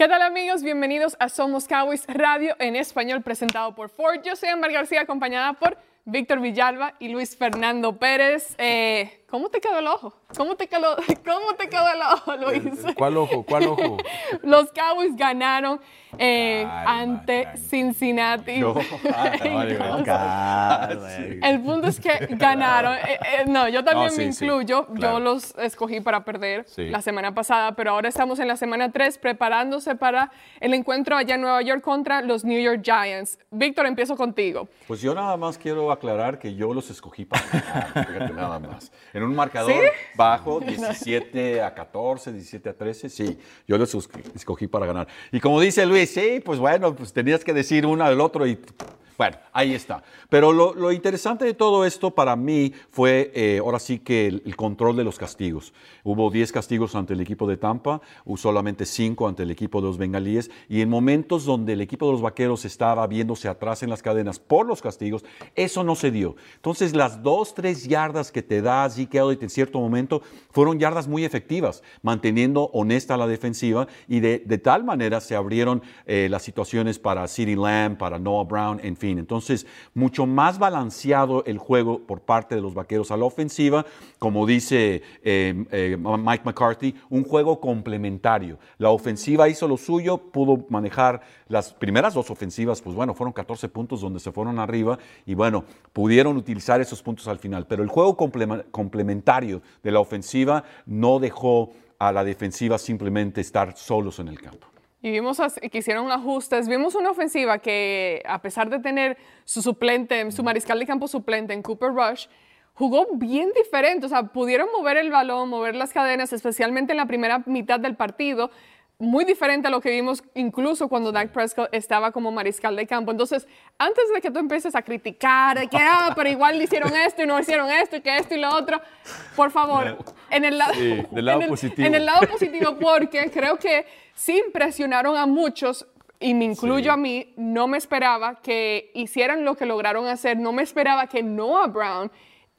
¿Qué tal amigos? Bienvenidos a Somos Cowboys Radio en español presentado por Ford. Yo soy Amber García acompañada por Víctor Villalba y Luis Fernando Pérez. Eh, ¿Cómo te quedó el ojo? ¿Cómo te quedó, cómo te quedó el ojo, Luis? ¿Cuál ojo? ¿Cuál ojo? Los Cowboys ganaron eh, ante Cincinnati. No, Ah, El punto es que ganaron. Eh, eh, no, yo también No, sí, me sí, incluyo. Yo los escogí para perder Sí. la semana pasada, pero ahora estamos en la semana 3 preparándose para el encuentro allá en Nueva York contra los New York Giants. Víctor, empiezo contigo. Pues yo nada más quiero aclarar que yo los escogí para ganar, fíjate nada más. En un marcador ¿Sí? bajo, 17 a 14, 17 a 13, sí, yo los escogí- para ganar. Y como dice Luis, sí, pues bueno, pues tenías que decir uno del otro y bueno, ahí está. Pero lo, lo interesante de todo esto para mí fue eh, ahora sí que el, el control de los castigos. Hubo 10 castigos ante el equipo de Tampa, hubo solamente 5 ante el equipo de los bengalíes y en momentos donde el equipo de los vaqueros estaba viéndose atrás en las cadenas por los castigos, eso no se dio. Entonces las 2, 3 yardas que te da Zeke Elliott en cierto momento fueron yardas muy efectivas, manteniendo honesta la defensiva y de, de tal manera se abrieron eh, las situaciones para CeeDee Lamb, para Noah Brown, en fin. Entonces, mucho más balanceado el juego por parte de los vaqueros a la ofensiva, como dice eh, eh, Mike McCarthy, un juego complementario. La ofensiva hizo lo suyo, pudo manejar las primeras dos ofensivas, pues bueno, fueron 14 puntos donde se fueron arriba y bueno, pudieron utilizar esos puntos al final. Pero el juego complementario de la ofensiva no dejó a la defensiva simplemente estar solos en el campo. Y vimos que hicieron ajustes. Vimos una ofensiva que, a pesar de tener su suplente, su mariscal de campo suplente en Cooper Rush, jugó bien diferente. O sea, pudieron mover el balón, mover las cadenas, especialmente en la primera mitad del partido. Muy diferente a lo que vimos incluso cuando Dak Prescott estaba como mariscal de campo. Entonces, antes de que tú empieces a criticar, de que, ah, pero igual hicieron esto y no hicieron esto y que esto y lo otro, por favor, en el, lado, Sí, del lado en el- positivo. en el lado positivo, porque creo que sí impresionaron a muchos, y me incluyo a mí, no me esperaba que hicieran lo que lograron hacer, no me esperaba que Noah Brown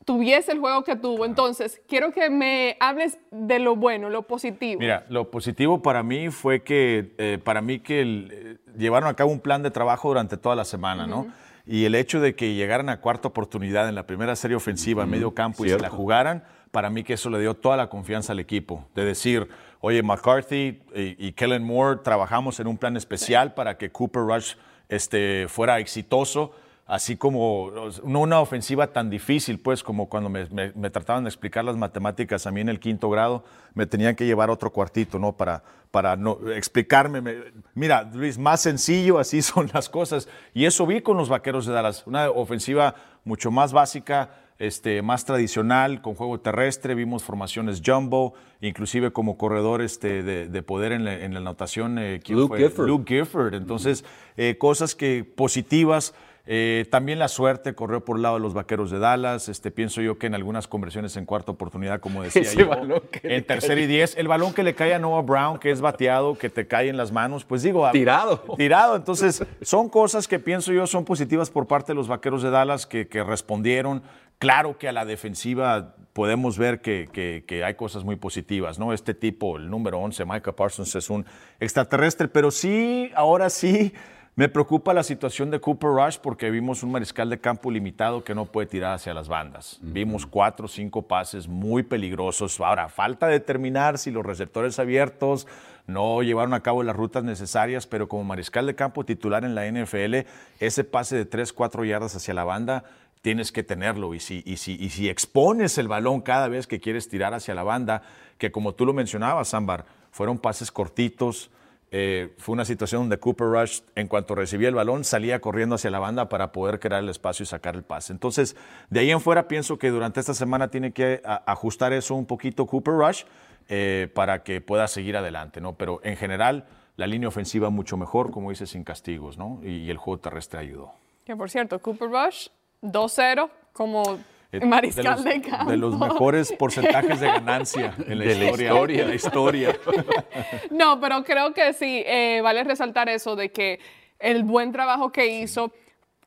tuviese el juego que tuvo. Entonces, quiero que me hables de lo bueno, lo positivo. Mira, lo positivo para mí fue que, eh, para mí que el- eh, llevaron a cabo un plan de trabajo durante toda la semana, ¿no? Y el hecho de que llegaran a cuarta oportunidad en la primera serie ofensiva en medio campo y se la jugaran, para mí que eso le dio toda la confianza al equipo. De decir, oye, McCarthy y, y Kellen Moore trabajamos en un plan especial para que Cooper Rush este, fuera exitoso. Así como no una ofensiva tan difícil, pues como cuando me, me- me trataban de explicar las matemáticas a mí en el quinto grado, me tenían que llevar otro cuartito, ¿no? Para, para no, explicarme. me- mira, Luis, más sencillo, así son las cosas. Y eso vi con los Vaqueros de Dallas. Una ofensiva mucho más básica, este, más tradicional, con juego terrestre, vimos formaciones jumbo, inclusive como corredor este, de, de poder en la, en la anotación. eh, ¿quién Luke fue? Gifford. Luke Gifford. Entonces, eh, cosas que positivas. Eh, también la suerte corrió por el lado de los vaqueros de Dallas. Este, pienso yo que en algunas conversiones en cuarta oportunidad, como decía Ese yo, balón que le en tercer y diez, el balón que le cae a Noah Brown, que es bateado, que te cae en las manos, pues digo, a- Tirado. tirado. Entonces, son cosas que pienso yo son positivas por parte de los vaqueros de Dallas que, que respondieron. Claro que a la defensiva podemos ver que, que- que hay cosas muy positivas, ¿no? Este tipo, el número 11, Micah Parsons, es un extraterrestre, pero sí, ahora sí. Me preocupa la situación de Cooper Rush porque vimos un mariscal de campo limitado que no puede tirar hacia las bandas. Vimos cuatro o cinco pases muy peligrosos. Ahora, falta determinar si los receptores abiertos no llevaron a cabo las rutas necesarias, pero como mariscal de campo titular en la NFL, ese pase de 3, 4 yardas hacia la banda tienes que tenerlo. Y si, y, si, y si expones el balón cada vez que quieres tirar hacia la banda, que como tú lo mencionabas, Ámbar, fueron pases cortitos. eh, fue una situación donde Cooper Rush, en cuanto recibía el balón, salía corriendo hacia la banda para poder crear el espacio y sacar el pase. Entonces, de ahí en fuera, pienso que durante esta semana tiene que ajustar eso un poquito Cooper Rush eh, para que pueda seguir adelante, ¿no? Pero en general, la línea ofensiva mucho mejor, como dices, sin castigos, ¿no? Y, y el juego terrestre ayudó. Que por cierto, Cooper Rush 2-0 como Eh, mariscal de, los, campo. de los mejores porcentajes de ganancia en la De la historia. de la historia. No, pero creo que sí, eh, vale resaltar eso de que el buen trabajo que hizo,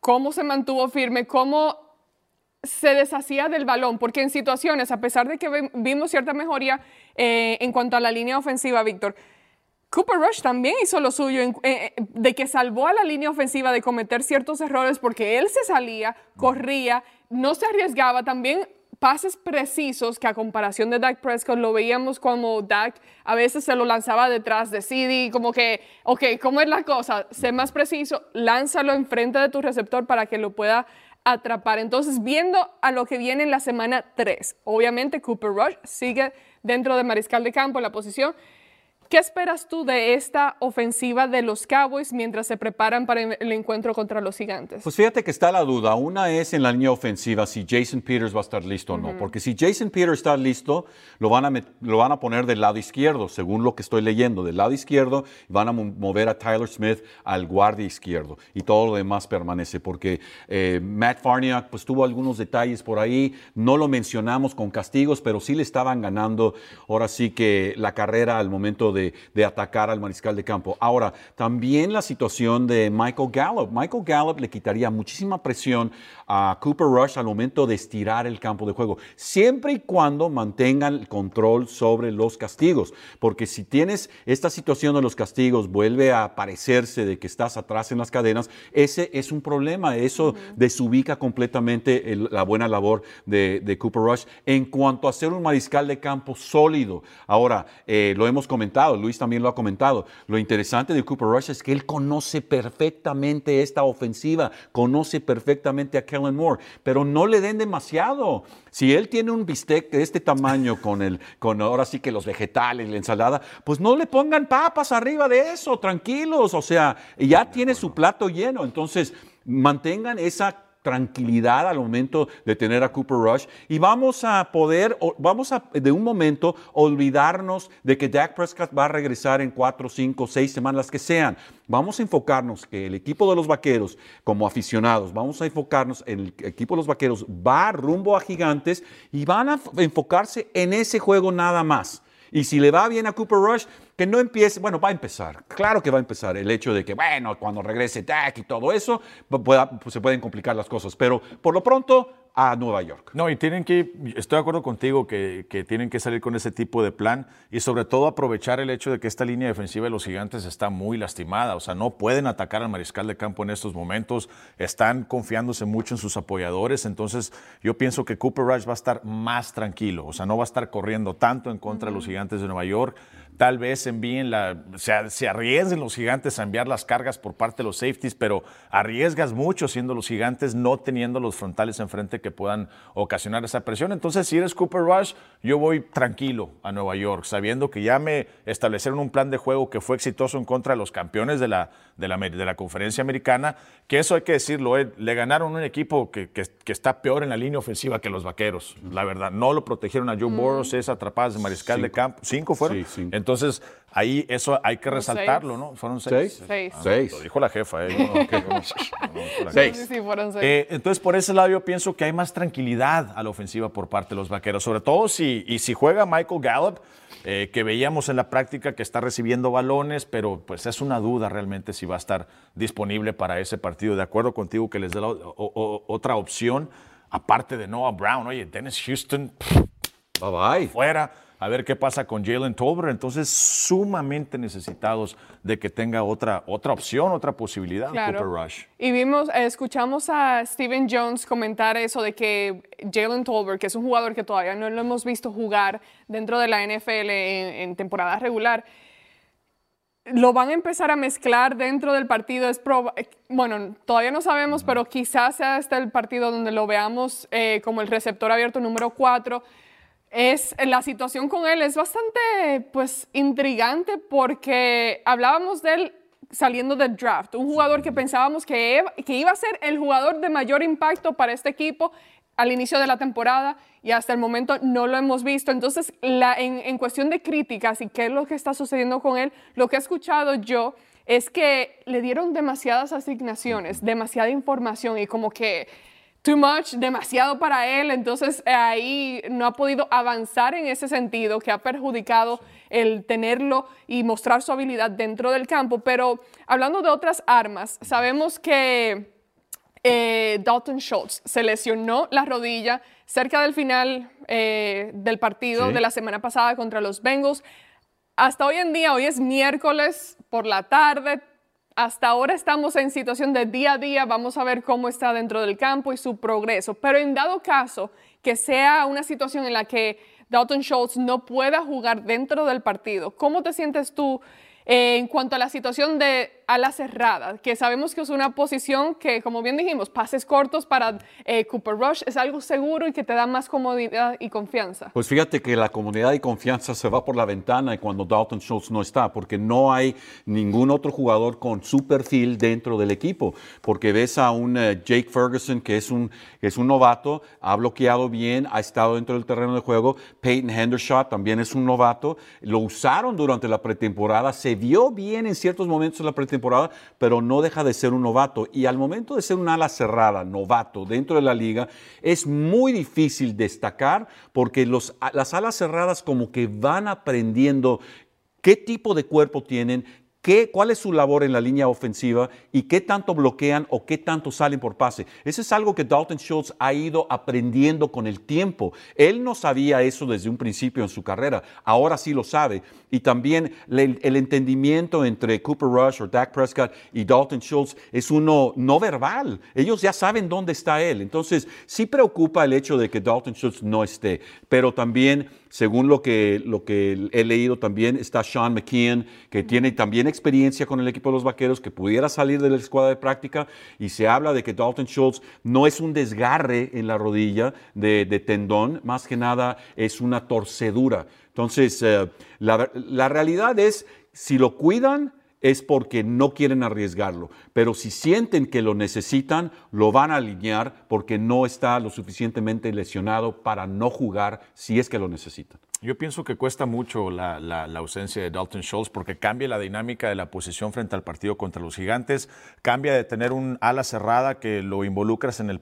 cómo se mantuvo firme, cómo se deshacía del balón, porque en situaciones, a pesar de que vi- vimos cierta mejoría eh, en cuanto a la línea ofensiva, Víctor, Cooper Rush también hizo lo suyo eh, eh, de que salvó a la línea ofensiva de cometer ciertos errores porque él se salía, corría, no se arriesgaba, también pases precisos que a comparación de Dak Prescott lo veíamos como Dak a veces se lo lanzaba detrás de CD, como que, ok, ¿cómo es la cosa? Sé más preciso, lánzalo enfrente de tu receptor para que lo pueda atrapar. Entonces, viendo a lo que viene en la semana 3, obviamente Cooper Rush sigue dentro de mariscal de campo en la posición ¿Qué esperas tú de esta ofensiva de los Cowboys mientras se preparan para el encuentro contra los Gigantes? Pues fíjate que está la duda. Una es en la línea ofensiva si Jason Peters va a estar listo o no. Porque si Jason Peters está listo, lo van, a lo van a poner del lado izquierdo, según lo que estoy leyendo. Del lado izquierdo van a mover a Tyler Smith al guardia izquierdo y todo lo demás permanece. Porque eh, Matt Farniak pues tuvo algunos detalles por ahí. No lo mencionamos con castigos, pero sí le estaban ganando ahora sí que la carrera al momento de, atacar al mariscal de campo. Ahora, también la situación de Michael Gallup. Michael Gallup le quitaría muchísima presión a Cooper Rush al momento de estirar el campo de juego, siempre y cuando mantengan el control sobre los castigos. Porque si tienes esta situación de los castigos, vuelve a parecerse de que estás atrás en las cadenas, ese es un problema. Eso desubica completamente la buena labor de, Cooper Rush en cuanto a ser un mariscal de campo sólido. Ahora, eh, lo hemos comentado Luis también lo ha comentado. Lo interesante de Cooper Rush es que él conoce perfectamente esta ofensiva, conoce perfectamente a Kellen Moore, pero no le den demasiado. Si él tiene un bistec de este tamaño con el, con ahora sí que los vegetales, la ensalada, pues no le pongan papas arriba de eso, tranquilos. O sea, ya tiene su plato lleno. Entonces, mantengan esa tranquilidad al momento de tener a Cooper Rush y vamos a poder, vamos a de un momento olvidarnos de que Dak Prescott va a regresar en cuatro, cinco, seis semanas, las que sean. Vamos a enfocarnos que el equipo de los vaqueros, como aficionados, vamos a enfocarnos en el equipo de los vaqueros va rumbo a gigantes y van a enfocarse en ese juego nada más. Y si le va bien a Cooper Rush, que no empiece, bueno, va a empezar, claro que va a empezar el hecho de que, bueno, cuando regrese Dak y todo eso, pues se pueden complicar las cosas, pero por lo pronto a Nueva York. No, y tienen que, estoy de acuerdo contigo que, tienen que salir con ese tipo de plan y sobre todo aprovechar el hecho de que esta línea defensiva de los gigantes está muy lastimada, o sea, no pueden atacar al mariscal de campo en estos momentos, están confiándose mucho en sus apoyadores, entonces yo pienso que Cooper Rush va a estar más tranquilo, o sea, no va a estar corriendo tanto en contra de los gigantes de Nueva York. Tal vez envíen la, se, se, arriesguen los gigantes a enviar las cargas por parte de los safeties, pero arriesgas mucho siendo los gigantes no teniendo los frontales enfrente que puedan ocasionar esa presión. Entonces, si eres Cooper Rush, yo voy tranquilo a Nueva York, sabiendo que ya me establecieron un plan de juego que fue exitoso en contra de los campeones de la, de la, de la conferencia americana, que eso hay que decirlo, eh, le ganaron un equipo que, que, está peor en la línea ofensiva que los vaqueros, la verdad. No lo protegieron a Joe mm. Boros, es atrapadas de mariscal de campo. ¿Cinco fueron? Sí, entonces, ahí eso hay que resaltarlo, ¿no? Fueron seis. Seis. Ah, seis. Lo dijo la jefa, ¿eh? seis. Sí, fueron seis. Eh, entonces, por ese lado, yo pienso que hay más tranquilidad a la ofensiva por parte de los vaqueros, sobre todo si, y si juega Michael Gallup. Eh, que veíamos en la práctica que está recibiendo balones, pero pues es una duda realmente si va a estar disponible para ese partido. De acuerdo contigo que les dé otra opción, aparte de Noah Brown. Oye, Dennis Houston, bye bye. Fuera a ver qué pasa con Jalen Tolbert. Entonces, sumamente necesitados de que tenga otra, otra opción, otra posibilidad, Cooper Rush. Y vimos, escuchamos a Steven Jones comentar eso de que Jalen Tolbert, que es un jugador que todavía no lo hemos visto jugar dentro de la NFL en, temporada regular, lo van a empezar a mezclar dentro del partido. Es bueno, todavía no sabemos, pero quizás sea este el partido donde lo veamos eh, como el receptor abierto número 4 es, la situación con él es bastante pues intrigante porque hablábamos de él saliendo del draft, un jugador que pensábamos que, que iba a ser el jugador de mayor impacto para este equipo al inicio de la temporada y hasta el momento no lo hemos visto. Entonces, la, en, en cuestión de críticas y qué es lo que está sucediendo con él, lo que he escuchado yo es que le dieron demasiadas asignaciones, demasiada información y como que too much, demasiado para él, entonces eh, ahí no ha podido avanzar en ese sentido, que ha perjudicado el tenerlo y mostrar su habilidad dentro del campo. Pero hablando de otras armas, sabemos que eh, Dalton Schultz se lesionó la rodilla cerca del final eh, del partido de la semana pasada contra los Bengals. hasta hoy en día, hoy es miércoles por la tarde, hasta ahora estamos en situación de día a día, vamos a ver cómo está dentro del campo y su progreso, pero en dado caso que sea una situación en la que Dalton Schultz no pueda jugar dentro del partido, ¿cómo te sientes tú eh, en cuanto a la situación de ala cerrada, que sabemos que es una posición que, como bien dijimos, pases cortos para eh, Cooper Rush es algo seguro y que te da más comodidad y confianza. Pues fíjate que la comodidad y confianza se va por la ventana cuando Dalton Schultz no está, porque no hay ningún otro jugador con su perfil dentro del equipo, porque ves a un eh, Jake Ferguson que es un, es un novato, ha bloqueado bien, ha estado dentro del terreno de juego, Peyton Hendershot también es un novato, lo usaron durante la pretemporada, se vio bien en ciertos momentos de la pretemporada, temporada, pero no deja de ser un novato. Y al momento de ser un ala cerrada, novato, dentro de la liga, es muy difícil destacar porque los, las alas cerradas como que van aprendiendo qué tipo de cuerpo tienen, cuál es su labor en la línea ofensiva y qué tanto bloquean o qué tanto salen por pase. Eso es algo que Dalton Schultz ha ido aprendiendo con el tiempo. Él no sabía eso desde un principio en su carrera, ahora sí lo sabe. Y también el, entendimiento entre Cooper Rush o Dak Prescott y Dalton Schultz es uno no verbal. Ellos ya saben dónde está él. Entonces, sí preocupa el hecho de que Dalton Schultz no esté, pero también según lo que, lo que he leído también, está Sean McKeon, que tiene también experiencia con el equipo de los Vaqueros, que pudiera salir de la escuadra de práctica, y se habla de que Dalton Schultz no es un desgarre en la rodilla de, tendón, más que nada es una torcedura. Entonces, eh, la, la realidad es, si lo cuidan, es porque no quieren arriesgarlo. Pero si sienten que lo necesitan, lo van a alinear porque no está lo suficientemente lesionado para no jugar si es que lo necesitan. Yo pienso que cuesta mucho la, ausencia de Dalton Schultz porque cambia la dinámica de la posición frente al partido contra los gigantes, cambia de tener un ala cerrada que lo involucras en el,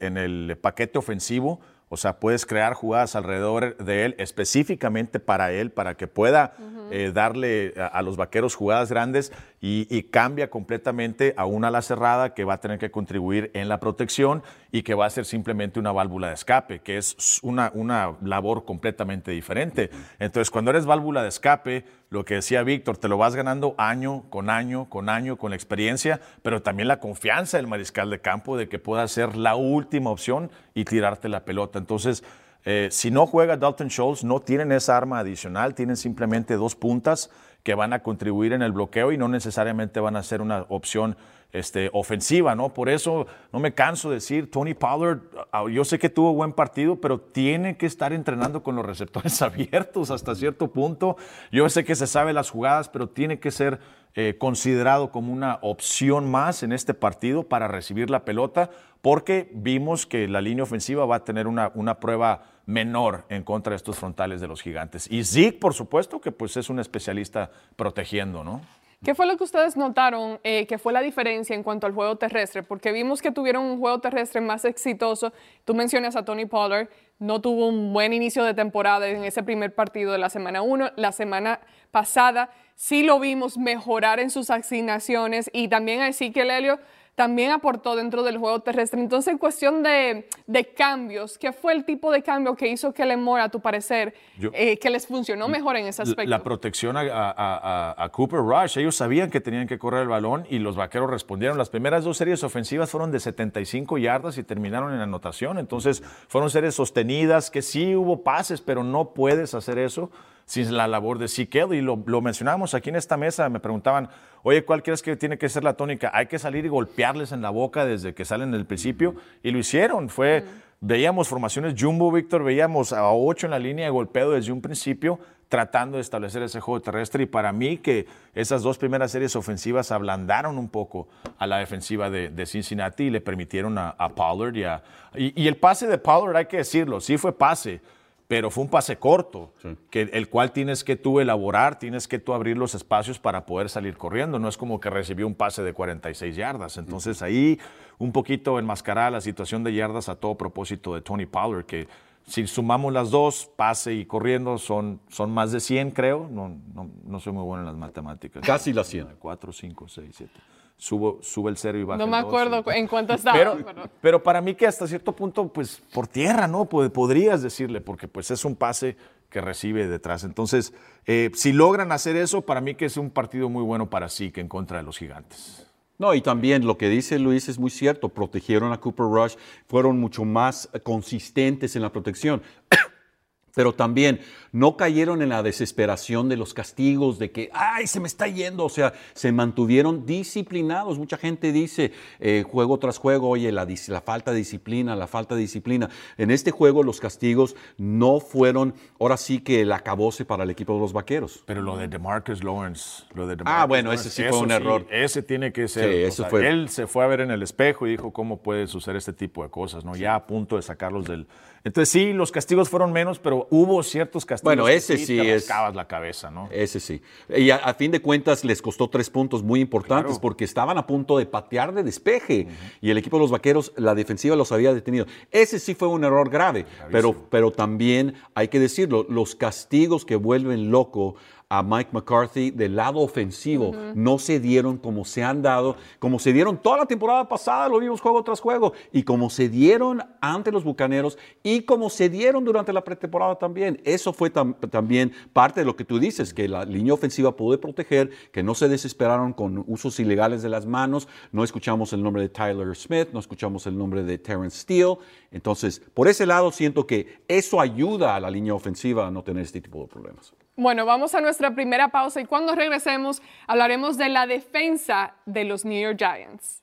en el paquete ofensivo o sea, puedes crear jugadas alrededor de él, específicamente para él, para que pueda eh, darle a, los vaqueros jugadas grandes y, cambia completamente a una ala cerrada que va a tener que contribuir en la protección y que va a ser simplemente una válvula de escape, que es una, una labor completamente diferente. Entonces, cuando eres válvula de escape, lo que decía Víctor, te lo vas ganando año con año, con año, con la experiencia, pero también la confianza del mariscal de campo de que pueda ser la última opción y tirarte la pelota. Entonces, eh, si no juega Dalton Schultz, no tienen esa arma adicional, tienen simplemente dos puntas que van a contribuir en el bloqueo y no necesariamente van a ser una opción este, ofensiva, ¿no? Por eso no me canso de decir, Tony Pollard, ah, yo sé que tuvo buen partido, pero tiene que estar entrenando con los receptores abiertos hasta cierto punto. Yo sé que se sabe las jugadas, pero tiene que ser eh, considerado como una opción más en este partido para recibir la pelota, porque vimos que la línea ofensiva va a tener una, una prueba menor en contra de estos frontales de los gigantes. Y Zeke, por supuesto, que pues es un especialista protegiendo, ¿no? ¿Qué fue lo que ustedes notaron eh, que fue la diferencia en cuanto al juego terrestre? Porque vimos que tuvieron un juego terrestre más exitoso. Tú mencionas a Tony Pollard, no tuvo un buen inicio de temporada en ese primer partido de la semana 1. La semana pasada sí lo vimos mejorar en sus asignaciones y también a Ezekiel Elliott también aportó dentro del juego terrestre. Entonces, en cuestión de, cambios, ¿qué fue el tipo de cambio que hizo que Lemore, a tu parecer, eh, que les funcionó mejor en ese aspecto? La protección a, Cooper Rush. Ellos sabían que tenían que correr el balón y los vaqueros respondieron. Las primeras dos series ofensivas fueron de 75 yardas y terminaron en anotación. Entonces, fueron series sostenidas, que sí hubo pases, pero no puedes hacer eso sin la labor de C. Kelly. Lo, lo mencionábamos aquí en esta mesa, me preguntaban, oye, ¿cuál crees que tiene que ser la tónica? Hay que salir y golpearles en la boca desde que salen del principio, y lo hicieron. Fue, veíamos formaciones jumbo, Víctor, veíamos a ocho en la línea de golpeo desde un principio, tratando de establecer ese juego terrestre, y para mí que esas dos primeras series ofensivas ablandaron un poco a la defensiva de, Cincinnati y le permitieron a, Pollard y, y el pase de Pollard, hay que decirlo, sí fue pase, pero fue un pase corto, que, el cual tienes que tú elaborar, tienes que tú abrir los espacios para poder salir corriendo. No es como que recibió un pase de 46 yardas. Entonces ahí un poquito enmascarada la situación de yardas a todo propósito de Tony Pollard, que si sumamos las dos, pase y corriendo, son, son más de 100, creo. No, no, no soy muy bueno en las matemáticas. Casi las 100. 4, 5, 6, 7 subo, sube el cero y baja No me acuerdo en cuánto estaba. Pero, pero, para mí que hasta cierto punto, pues por tierra, ¿no? Podrías decirle, porque pues es un pase que recibe detrás. Entonces, eh, si logran hacer eso, para mí que es un partido muy bueno para sí que en contra de los gigantes. No, y también lo que dice Luis es muy cierto, protegieron a Cooper Rush, fueron mucho más consistentes en la protección. Pero también no cayeron en la desesperación de los castigos, de que, ay, se me está yendo. O sea, se mantuvieron disciplinados. Mucha gente dice, eh, juego tras juego, oye, la, la, falta de disciplina, la falta de disciplina. En este juego los castigos no fueron, ahora sí que el acabose para el equipo de los vaqueros. Pero lo de DeMarcus Lawrence, lo de Ah, bueno, ese sí fue un error. Ese tiene que ser. Sí, fue... Él se fue a ver en el espejo y dijo, ¿cómo puede suceder este tipo de cosas? ¿no? Ya a punto de sacarlos del entonces sí, los castigos fueron menos, pero hubo ciertos castigos. Bueno, ese sí, te es. la cabeza, ¿no? Ese sí. Y a, fin de cuentas les costó tres puntos muy importantes porque estaban a punto de patear de despeje y el equipo de los vaqueros, la defensiva los había detenido. Ese sí fue un error grave, pero, pero también hay que decirlo, los castigos que vuelven loco a Mike McCarthy del lado ofensivo. No se dieron como se han dado, como se dieron toda la temporada pasada, lo vimos juego tras juego, y como se dieron ante los Bucaneros y como se dieron durante la pretemporada también. Eso fue también parte de lo que tú dices, que la línea ofensiva pudo proteger, que no se desesperaron con usos ilegales de las manos. No escuchamos el nombre de Tyler Smith, no escuchamos el nombre de Terrence Steele. Entonces, por ese lado siento que eso ayuda a la línea ofensiva a no tener este tipo de problemas. Bueno, vamos a nuestra primera pausa y cuando regresemos hablaremos de la defensa de los New York Giants.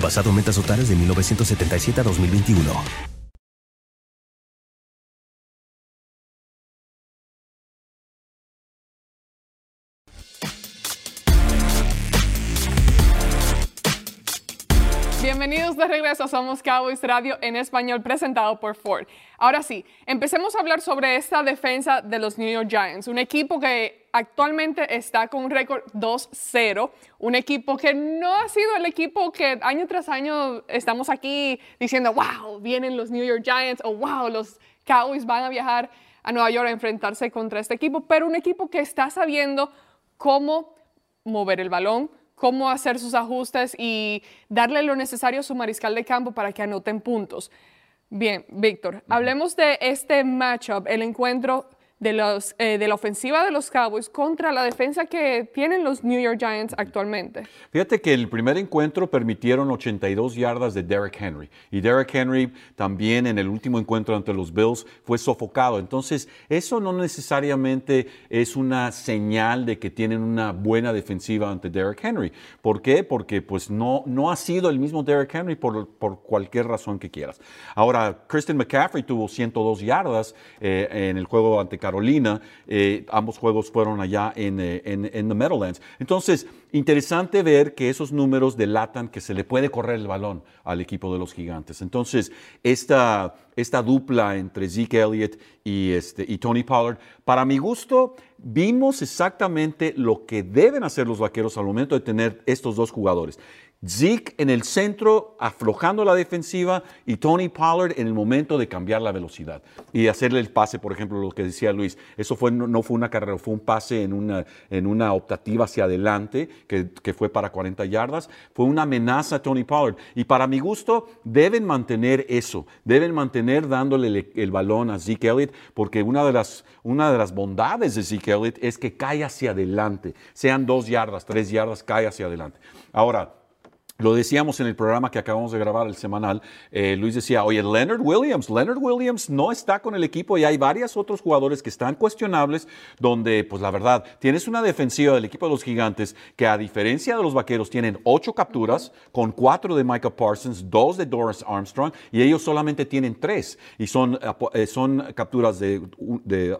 basado en metas totales de 1977 a 2021. Regreso Somos Cowboys Radio en español presentado por Ford. Ahora sí, empecemos a hablar sobre esta defensa de los New York Giants, un equipo que actualmente está con un récord 2-0, un equipo que no ha sido el equipo que año tras año estamos aquí diciendo, wow, vienen los New York Giants o wow, los Cowboys van a viajar a Nueva York a enfrentarse contra este equipo, pero un equipo que está sabiendo cómo mover el balón, cómo hacer sus ajustes y darle lo necesario a su mariscal de campo para que anoten puntos. Bien, Víctor, hablemos de este matchup, el encuentro de, los, eh, de la ofensiva de los Cowboys contra la defensa que tienen los New York Giants actualmente. Fíjate que el primer encuentro permitieron 82 yardas de Derrick Henry y Derrick Henry también en el último encuentro ante los Bills fue sofocado. Entonces, eso no necesariamente es una señal de que tienen una buena defensiva ante Derrick Henry. ¿Por qué? Porque pues no, no ha sido el mismo Derrick Henry por, por cualquier razón que quieras. Ahora, Christian McCaffrey tuvo 102 yardas eh, en el juego ante Carolina. Eh, ambos juegos fueron allá en, eh, en, en the Meadowlands. Entonces, interesante ver que esos números delatan que se le puede correr el balón al equipo de los gigantes. Entonces, esta, esta dupla entre Zeke Elliott y, este, y Tony Pollard, para mi gusto, vimos exactamente lo que deben hacer los vaqueros al momento de tener estos dos jugadores. Zeke en el centro, aflojando la defensiva, y Tony Pollard en el momento de cambiar la velocidad y hacerle el pase, por ejemplo, lo que decía Luis. Eso fue, no, fue una carrera, fue un pase en una, en una optativa hacia adelante, que, que, fue para 40 yardas. Fue una amenaza a Tony Pollard. Y para mi gusto, deben mantener eso, deben mantener dándole el, el balón a Zeke Elliott, porque una de, las, una de las bondades de Zeke Elliott es que cae hacia adelante, sean dos yardas, tres yardas, cae hacia adelante. Ahora, lo decíamos en el programa que acabamos de grabar, el semanal. Eh, Luis decía, oye, Leonard Williams, Leonard Williams no está con el equipo y hay varios otros jugadores que están cuestionables, donde, pues la verdad, tienes una defensiva del equipo de los gigantes que a diferencia de los vaqueros tienen ocho capturas, con cuatro de Micah Parsons, dos de Doris Armstrong, y ellos solamente tienen tres. Y son, eh, son capturas de,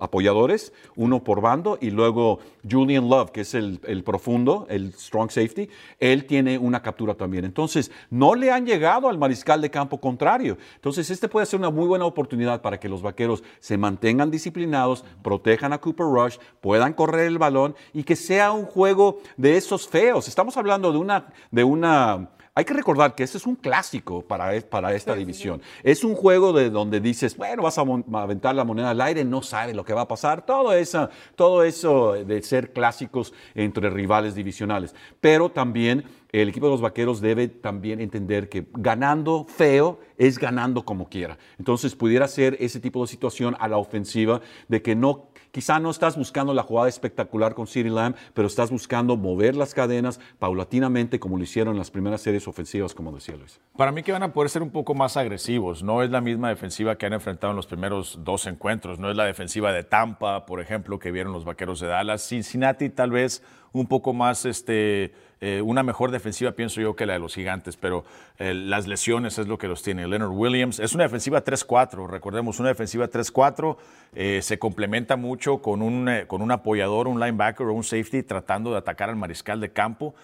apoyadores, uno por bando, y luego Julian Love, que es el, el profundo, el strong safety, él tiene una captura también. Entonces, no le han llegado al mariscal de campo contrario. Entonces, este puede ser una muy buena oportunidad para que los vaqueros se mantengan disciplinados, protejan a Cooper Rush, puedan correr el balón y que sea un juego de esos feos. Estamos hablando de una, de una hay que recordar que este es un clásico para, e, para esta división. Es un juego de donde dices, bueno, vas a aventar la moneda al aire, no sabes lo que va a pasar. Todo eso, todo eso de ser clásicos entre rivales divisionales. Pero también el equipo de los vaqueros debe también entender que ganando feo es ganando como quiera. Entonces pudiera ser ese tipo de situación a la ofensiva de que no, quizá no estás buscando la jugada espectacular con City Lamb, pero estás buscando mover las cadenas paulatinamente como lo hicieron las primeras series ofensivas, como decía Luis. Para mí que van a poder ser un poco más agresivos. No es la misma defensiva que han enfrentado en los primeros dos encuentros. No es la defensiva de Tampa, por ejemplo, que vieron los vaqueros de Dallas. Cincinnati tal vez un poco más, este, eh, una mejor defensiva, pienso yo, que la de los gigantes, pero eh, las lesiones es lo que los tiene. Leonard Williams es una defensiva 3-4, recordemos, una defensiva 3-4 eh, se complementa mucho con un, con un apoyador, un linebacker o un safety tratando de atacar al mariscal de campo.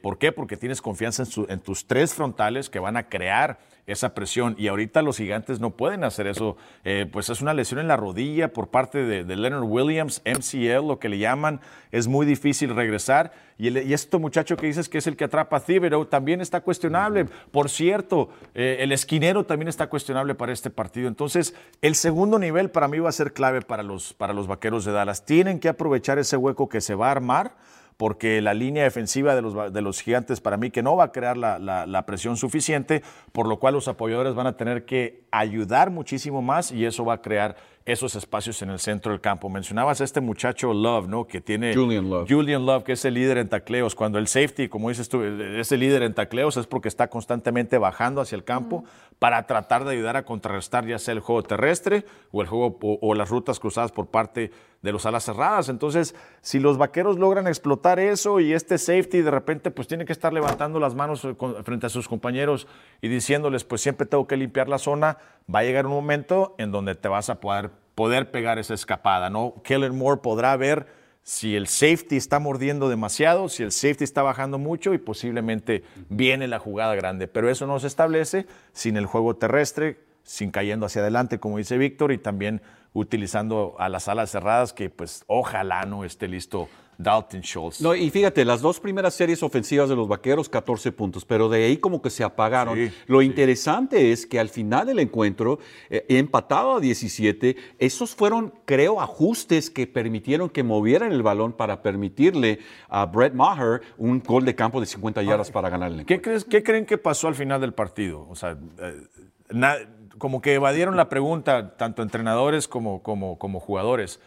¿Por qué? Porque tienes confianza en, en tus tres frontales que van a crear esa presión. Y ahorita los gigantes no pueden hacer eso. Eh, pues es una lesión en la rodilla por parte de, Leonard Williams, MCL, lo que le llaman. Es muy difícil regresar. Y, el, y este muchacho que dices que es el que atrapa a Thibodeau también está cuestionable. Por cierto, eh, el esquinero también está cuestionable para este partido. Entonces, el segundo nivel para mí va a ser clave para los, para los vaqueros de Dallas. Tienen que aprovechar ese hueco que se va a armar porque la línea defensiva de los, de los gigantes para mí que no va a crear la, la, presión suficiente, por lo cual los apoyadores van a tener que ayudar muchísimo más y eso va a crear esos espacios en el centro del campo. Mencionabas a este muchacho Love, ¿no? Que tiene Julian Love. Julian Love, que es el líder en tacleos. Cuando el safety, como dices tú, es el líder en tacleos, es porque está constantemente bajando hacia el campo para tratar de ayudar a contrarrestar ya sea el juego terrestre o el juego o, las rutas cruzadas por parte de los alas cerradas. Entonces, si los vaqueros logran explotar eso y este safety de repente pues tiene que estar levantando las manos eh, frente a sus compañeros y diciéndoles pues siempre tengo que limpiar la zona, va a llegar un momento en donde te vas a poder, poder pegar esa escapada, ¿no? Kellen Moore podrá ver si el safety está mordiendo demasiado, si el safety está bajando mucho y posiblemente viene la jugada grande. Pero eso no se establece sin el juego terrestre, sin cayendo hacia adelante, como dice Víctor, y también utilizando a las alas cerradas, que pues ojalá no esté listo Dalton Schultz. No, y fíjate, las dos primeras series ofensivas de los Vaqueros, 14 puntos, pero de ahí como que se apagaron. Lo interesante es que al final del encuentro, eh, empatado a 17, esos fueron, creo, ajustes que permitieron que movieran el balón para permitirle a Brett Maher un gol de campo de 50 yardas para ganar el encuentro. ¿Qué, crees, ¿Qué creen que pasó al final del partido? O sea, eh, como que evadieron la pregunta, tanto entrenadores como, como, como jugadores.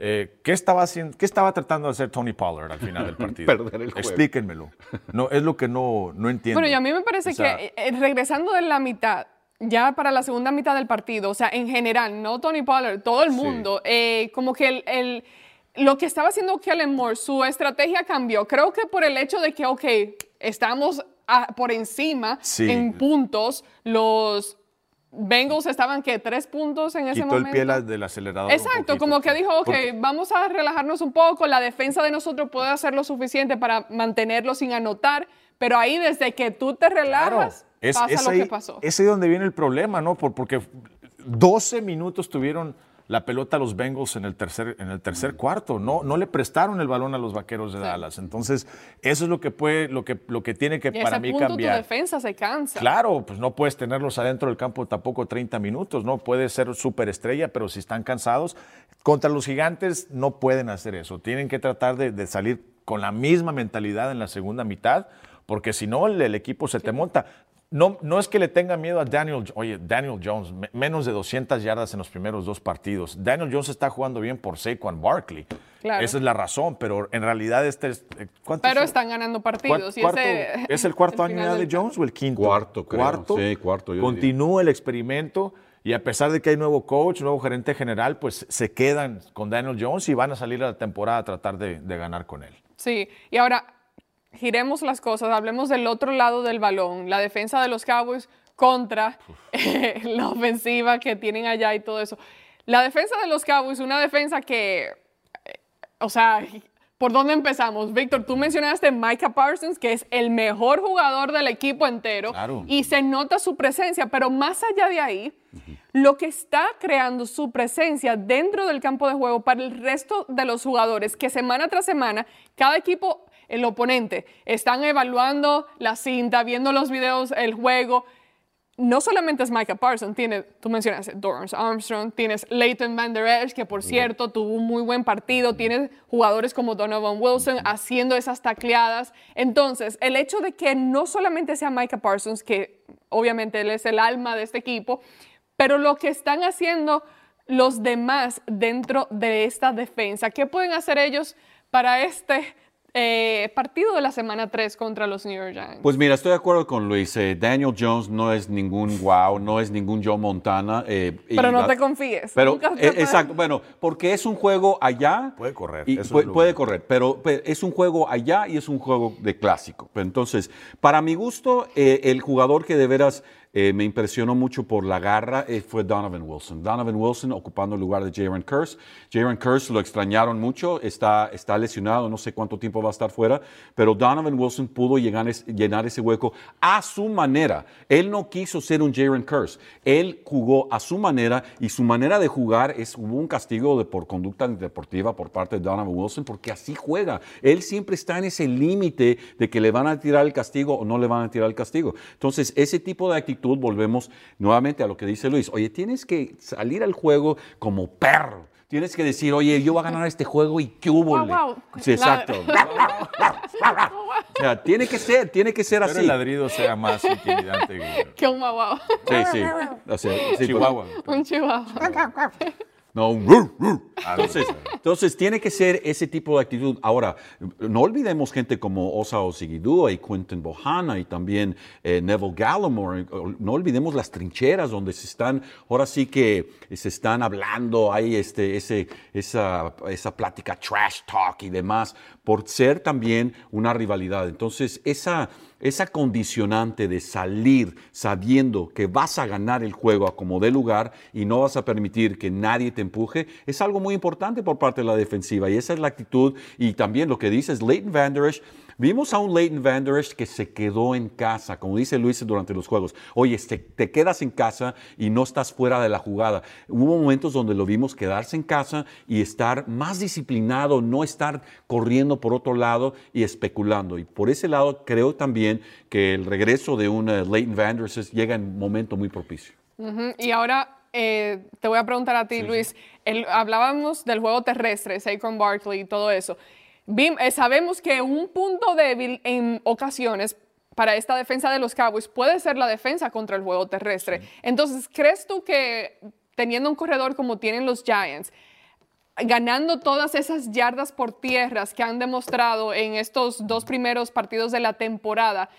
Eh, ¿qué, estaba haciendo, ¿Qué estaba tratando de hacer Tony Pollard al final del partido? Perder el juego. Explíquenmelo. No, es lo que no, no entiendo. Bueno, y a mí me parece que eh, eh, regresando de la mitad, ya para la segunda mitad del partido, o sea, en general, no Tony Pollard, todo el mundo, como que el, el, lo que estaba haciendo Kellen Moore, su estrategia cambió. Creo que por el hecho de que, ok, estamos por encima en puntos, los Bengals estaban que tres puntos en ese Quitó momento. el pie del acelerador. Exacto, como que dijo, ok, Porque- vamos a relajarnos un poco, la defensa de nosotros puede hacer lo suficiente para mantenerlo sin anotar, pero ahí desde que tú te relajas, es, pasa es lo ahí, que pasó. Es ahí donde viene el problema, ¿no? Por- porque 12 minutos tuvieron la pelota a los Bengals en el tercer, en el tercer cuarto. No, no le prestaron el balón a los vaqueros de Dallas. Entonces, eso es lo que puede, lo que, lo que tiene que y para ese mí punto cambiar. tu defensa se cansa. Claro, pues no puedes tenerlos adentro del campo tampoco 30 minutos, ¿no? Puede ser superestrella, pero si están cansados, contra los gigantes no pueden hacer eso. Tienen que tratar de, de salir con la misma mentalidad en la segunda mitad, porque si no, el, el equipo se te monta. No, no es que le tenga miedo a Daniel, oye, Daniel Jones, me- menos de 200 yardas en los primeros dos partidos. Daniel Jones está jugando bien por Saquon Barkley. Claro. Esa es la razón, pero en realidad este es... eh, ¿cuántos Pero son? están ganando partidos. y cuarto- ese- ¿Es el cuarto el año ya de Jones o el quinto? Cuarto, creo. Sí, cuarto, yo Continúa el experimento y a pesar de que hay nuevo coach, nuevo gerente general, pues se quedan con Daniel Jones y van a salir a la temporada a tratar de, de ganar con él. Sí, y ahora giremos las cosas, hablemos del otro lado del balón, la defensa de los Cowboys contra eh, la ofensiva que tienen allá y todo eso. La defensa de los Cowboys, una defensa que, eh, o sea, ¿por dónde empezamos? Víctor, tú mencionaste Micah Parsons, que es el mejor jugador del equipo entero, Claro. y se nota su presencia, pero más allá de ahí, lo que está creando su presencia dentro del campo de juego para el resto de los jugadores, que semana tras semana, cada equipo, el oponente, están evaluando la cinta, viendo los videos, el juego. No solamente es Micah Parsons, tiene, tú mencionaste Dorrance Armstrong, tienes Leighton Van Der Esch, que por cierto tuvo un muy buen partido, tienes jugadores como Donovan Wilson haciendo esas tacleadas. Entonces, el hecho de que no solamente sea Micah Parsons, que obviamente él es el alma de este equipo, pero lo que están haciendo los demás dentro de esta defensa, ¿qué pueden hacer ellos para este eh, partido de la semana 3 contra los New York Giants? Pues mira, estoy de acuerdo con Luis. Eh, Daniel Jones no es ningún wow, no es ningún Joe Montana. eh, pero no la- te confíes. Pero, nunca te eh, puedes- exacto, bueno, porque es un juego allá. Puede correr, Y eso es puede, correr, pero, pero es un juego allá y es un juego de clásico. Entonces, para mi gusto, eh, el jugador que de veras eh, me impresionó mucho por la garra eh, fue Donovan Wilson. Donovan Wilson ocupando el lugar de Jaron Curse. Jaron Curse lo extrañaron mucho, está, está lesionado, no sé cuánto tiempo va a estar fuera, pero Donovan Wilson pudo llegar, es- llenar ese hueco a su manera. Él no quiso ser un Jaron Curse, él jugó a su manera y su manera de jugar es, hubo un castigo de, por conducta deportiva por parte de Donovan Wilson porque así juega. Él siempre está en ese límite de que le van a tirar el castigo o no le van a tirar el castigo. Entonces, ese tipo de actitud, volvemos nuevamente a lo que dice Luis. Oye, tienes que salir al juego como perro. Tienes que decir, oye, yo voy a ganar este juego y qué hubo. Guau. Sí, exacto. O sea, tiene que ser, tiene que ser Pero así. el ladrido sea más intimidante. que- un guau Sí, sí. O sea, sí, Chihuahua. Un chihuahua. No. Entonces, entonces, tiene que ser ese tipo de actitud. Ahora, no olvidemos gente como Osa Osigidua y Quentin Bohanna y también eh, Neville Gallimore. No olvidemos las trincheras donde se están, ahora sí que se están hablando, hay este, ese, esa, esa plática trash talk y demás, por ser también una rivalidad. Entonces, esa, esa condicionante de salir sabiendo que vas a ganar el juego a como dé lugar y no vas a permitir que nadie te empuje, es algo muy importante por parte de la defensiva. Y esa es la actitud. Y también lo que dices, Leighton Van Der Esch, vimos a un Leighton Van Der Esch que se quedó en casa, como dice Luis durante los juegos. Oye, te, quedas en casa y no estás fuera de la jugada. Hubo momentos donde lo vimos quedarse en casa y estar más disciplinado, no estar corriendo por otro lado y especulando. Y por ese lado creo también que el regreso de un eh, Leighton Van Der Esch llega en un momento muy propicio. Ujú, Y ahora eh, te voy a preguntar a ti, Luis. El- hablábamos del juego terrestre, Saquon Barkley y todo eso. Eh, sabemos que un punto débil en ocasiones para esta defensa de los Cowboys puede ser la defensa contra el juego terrestre. Entonces, ¿crees tú que teniendo un corredor como tienen los Giants, ganando todas esas yardas por tierras que han demostrado en estos dos primeros partidos de la temporada,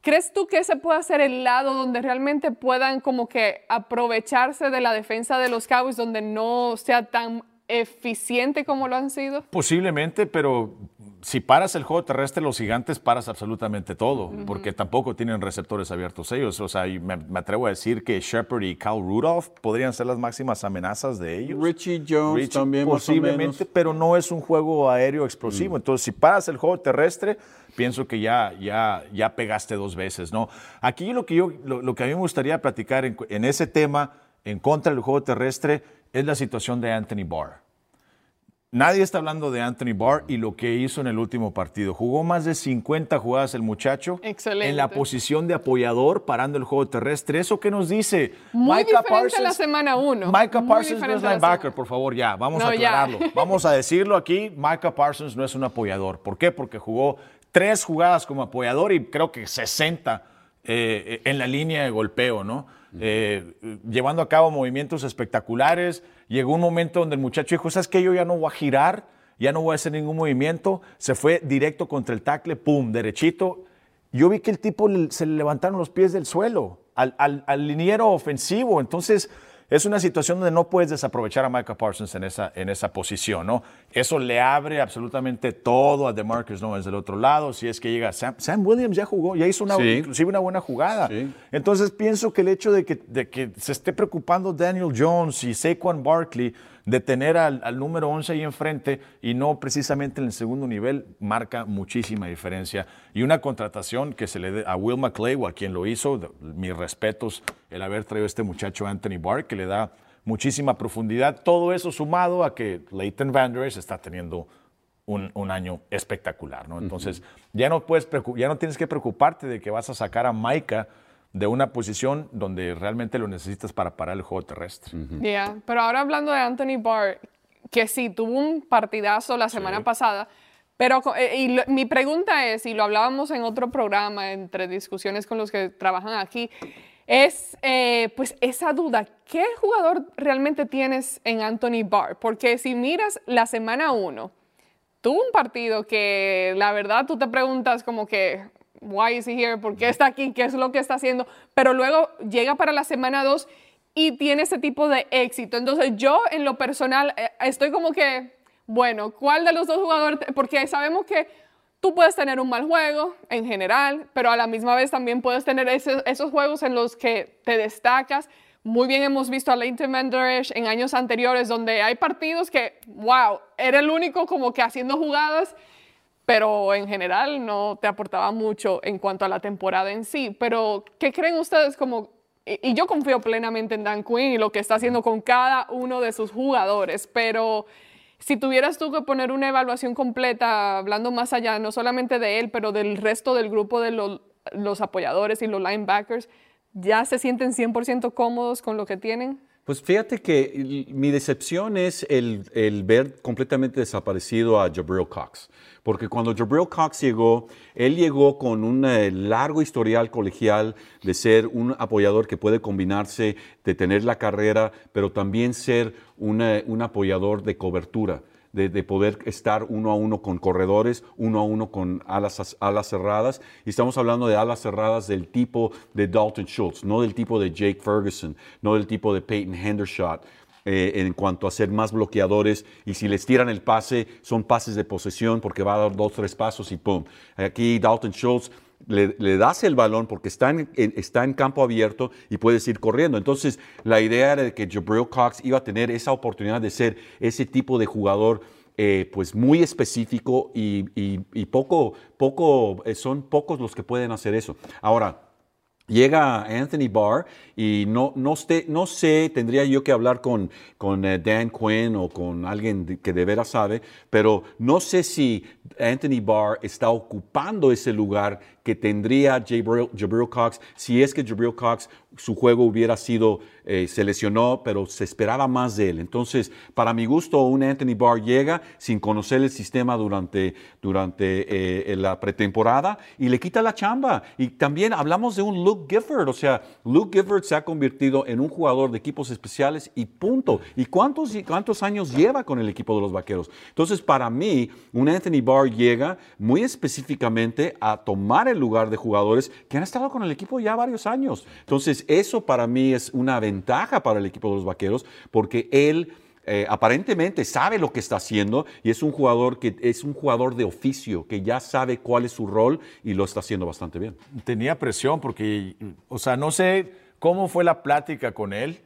¿crees tú que ese pueda ser el lado donde realmente puedan como que aprovecharse de la defensa de los Cowboys, donde no sea tan eficiente como lo han sido? Posiblemente, pero si paras el juego terrestre, los gigantes paras absolutamente todo, porque tampoco tienen receptores abiertos ellos. O sea, me, me atrevo a decir que Shepard y Cal Rudolph podrían ser las máximas amenazas de ellos. Richie Jones Richie también más o posiblemente, menos. pero no es un juego aéreo explosivo. Entonces, si paras el juego terrestre, pienso que ya, ya, ya pegaste dos veces, ¿no? Aquí lo que, yo, lo, lo que a mí me gustaría platicar en, en ese tema, en contra del juego terrestre, es la situación de Anthony Barr. Nadie está hablando de Anthony Barr y lo que hizo en el último partido. Jugó más de 50 jugadas el muchacho Excelente. en la posición de apoyador parando el juego terrestre. ¿Eso qué nos dice? Muy diferente a la semana uno. Micah Muy Parsons no es linebacker, por favor, ya. Vamos No, a ya. aclararlo. Vamos a decirlo aquí. Micah Parsons no es un apoyador. ¿Por qué? Porque jugó tres jugadas como apoyador y creo que 60 eh, en la línea de golpeo, ¿no? Eh, llevando a cabo movimientos espectaculares. Llegó un momento donde el muchacho dijo, ¿sabes qué? Yo ya no voy a girar, ya no voy a hacer ningún movimiento. Se fue directo contra el tackle, pum, derechito. Yo vi que el tipo se le levantaron los pies del suelo al liniero ofensivo. Entonces, es una situación donde no puedes desaprovechar a Micah Parsons en esa, en esa posición, ¿no? Eso le abre absolutamente todo a DeMarcus Lawrence del otro lado. Si es que llega Sam, Sam Williams ya jugó, ya hizo una, Sí. inclusive una buena jugada. Sí. Entonces pienso que el hecho de que, de que se esté preocupando Daniel Jones y Saquon Barkley de tener al, al número 11 ahí enfrente y no precisamente en el segundo nivel marca muchísima diferencia. Y una contratación que se le dé a Will McClay o a quien lo hizo, mis respetos, el haber traído a este muchacho Anthony Barr, que le da muchísima profundidad. Todo eso sumado a que Leighton Van Der Esch está teniendo un, un año espectacular, ¿no? Entonces, ya, no puedes ya no tienes que preocuparte de que vas a sacar a Micah de una posición donde realmente lo necesitas para parar el juego terrestre. Yeah, Pero ahora hablando de Anthony Barr, que sí, tuvo un partidazo la semana pasada, pero eh, y lo- mi pregunta es, y lo hablábamos en otro programa, entre discusiones con los que trabajan aquí, es eh, pues esa duda, ¿qué jugador realmente tienes en Anthony Barr? Porque si miras la semana 1, tuvo un partido que la verdad tú te preguntas como que, why is he here? ¿Por qué está aquí? ¿Qué es lo que está haciendo? Pero luego llega para la semana 2 y tiene ese tipo de éxito. Entonces yo en lo personal eh, estoy como que, bueno, ¿cuál de los dos jugadores? Porque sabemos que tú puedes tener un mal juego en general, pero a la misma vez también puedes tener esos juegos en los que te destacas. Muy bien hemos visto a Leighton Van Der Esch en años anteriores donde hay partidos que, wow, era el único como que haciendo jugadas, pero en general no te aportaba mucho en cuanto a la temporada en sí. Pero, ¿qué creen ustedes como... Y yo confío plenamente en Dan Quinn y lo que está haciendo con cada uno de sus jugadores, pero si tuvieras tú que poner una evaluación completa, hablando más allá, no solamente de él, pero del resto del grupo de los, los apoyadores y los linebackers, ¿ya se sienten 100% cómodos con lo que tienen? Pues fíjate que mi decepción es el, ver completamente desaparecido a Jabril Cox. Porque cuando Jabril Cox llegó, él llegó con un eh, largo historial colegial de ser un apoyador que puede combinarse, de tener la carrera, pero también ser un apoyador de cobertura. De, de poder estar uno a uno con corredores, uno a uno con alas, alas cerradas. Y estamos hablando de alas cerradas del tipo de Dalton Schultz, no del tipo de Jake Ferguson, no del tipo de Peyton Hendershot. eh, en cuanto a ser más bloqueadores y si les tiran el pase, son pases de posesión porque va a dar dos, tres pasos y pum. Aquí Dalton Schultz le, das el balón porque está en, está en campo abierto y puedes ir corriendo. Entonces, la idea era de que Jabril Cox iba a tener esa oportunidad de ser ese tipo de jugador eh, pues muy específico y, poco, poco, eh, son pocos los que pueden hacer eso. Ahora, Llega Anthony Barr y no, no, sé, no sé, tendría yo que hablar con, con eh, Dan Quinn o con alguien que de veras sabe, pero no sé si Anthony Barr está ocupando ese lugar que tendría Jabril, Jabril Cox si es que Jabril Cox su juego hubiera sido, eh, se lesionó, pero se esperaba más de él. Entonces, para mi gusto, un Anthony Barr llega sin conocer el sistema durante, durante eh, la pretemporada y le quita la chamba. Y también hablamos de un Luke Gifford, o sea, Luke Gifford se ha convertido en un jugador de equipos especiales y punto. ¿Y cuántos, cuántos años lleva con el equipo de los Vaqueros? Entonces, para mí, un Anthony Barr llega muy específicamente a tomar el lugar de jugadores que han estado con el equipo ya varios años. Entonces, eso para mí es una ventaja para el equipo de los Vaqueros porque él eh, aparentemente sabe lo que está haciendo y es un jugador que es un jugador de oficio, que ya sabe cuál es su rol y lo está haciendo bastante bien. Tenía presión porque, o sea, no sé cómo fue la plática con él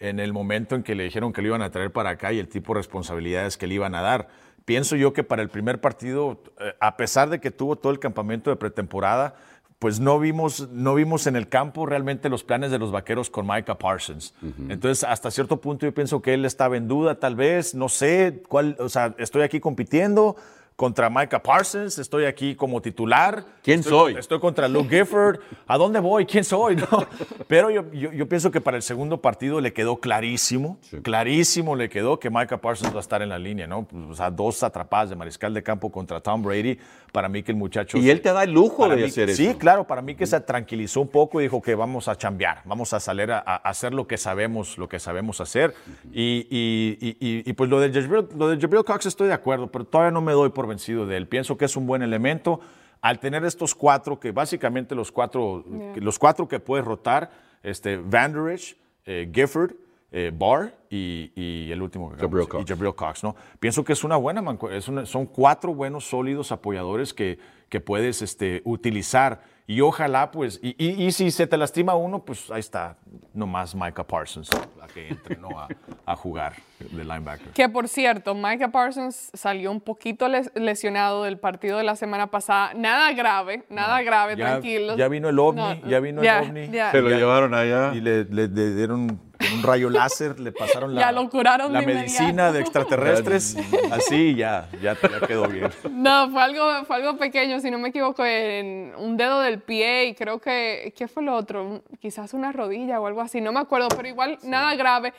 en el momento en que le dijeron que lo iban a traer para acá y el tipo de responsabilidades que le iban a dar. Pienso yo que para el primer partido, eh, a pesar de que tuvo todo el campamento de pretemporada, pues no vimos, no vimos en el campo realmente los planes de los vaqueros con Micah Parsons. Entonces, hasta cierto punto yo pienso que él estaba en duda, tal vez, no sé cuál, o sea, estoy aquí compitiendo contra Micah Parsons, estoy aquí como titular. ¿Quién Estoy- soy? Estoy contra Luke Gifford. ¿A dónde voy? ¿Quién soy? No. Pero yo, yo- yo pienso que para el segundo partido le quedó clarísimo, clarísimo le quedó que Micah Parsons va a estar en la línea, ¿no? O sea, dos atrapadas de mariscal de campo contra Tom Brady. Para mí que el muchacho... Y él te da el lujo de mí- hacer sí, eso. claro, para mí que se tranquilizó un poco y dijo que vamos a chambear, vamos a salir a, a hacer lo que sabemos, lo que sabemos hacer. Y, y- y- y- y, pues lo de, Jabril, lo de Jabril Cox estoy de acuerdo, pero todavía no me doy por vencido de él. Pienso que es un buen elemento. Al tener estos cuatro, que básicamente los cuatro, que- los cuatro que puedes rotar, este, Vanderich, eh, Gifford, eh, Barr y, y el último que acabamos de Jabril decir, y Jabril Cox, ¿no? Pienso que es una buena es una- son cuatro buenos, sólidos apoyadores que, que puedes este, utilizar. Y ojalá, pues, y, y- y si se te lastima uno, pues ahí está, nomás Micah Parsons, la que entre ¿no? a, a jugar de linebacker. Que por cierto, Micah Parsons salió un poquito les- lesionado del partido de la semana pasada. Nada grave, nada grave, Ya, tranquilos. ya vino el ovni, No, ya vino el ovni. Se lo Ya- llevaron allá. Y le, le- le dieron con un rayo láser, le pasaron la, Ya lo curaron la de medicina de extraterrestres. Así ya, ya, ya quedó bien. No, fue algo, fue algo pequeño, si no me equivoco, en un dedo del pie y creo que, ¿qué fue lo otro? Quizás una rodilla o algo así, no me acuerdo, pero igual nada grave.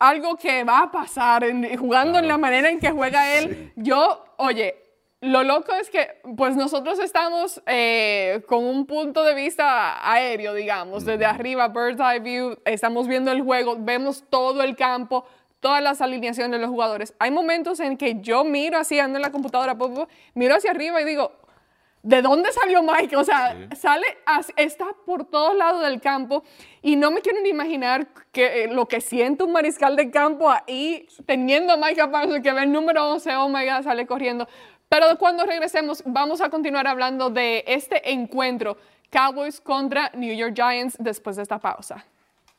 Algo que va a pasar en- jugando en la manera en que juega él. Yo, oye, lo loco es que pues nosotros estamos eh, con un punto de vista aéreo, digamos, desde arriba, bird's eye view, estamos viendo el juego, vemos todo el campo, todas las alineaciones de los jugadores. Hay momentos en que yo miro así, ando en la computadora, pu, pu, miro hacia arriba y digo, ¿de dónde salió Mike? O sea, sale, as- está por todos lados del campo y no me quiero ni imaginar que, eh, lo que siente un mariscal de campo ahí teniendo a Mike Parsons que ve el número 11, oh my God, sale corriendo. Pero cuando regresemos vamos a continuar hablando de este encuentro Cowboys contra New York Giants después de esta pausa.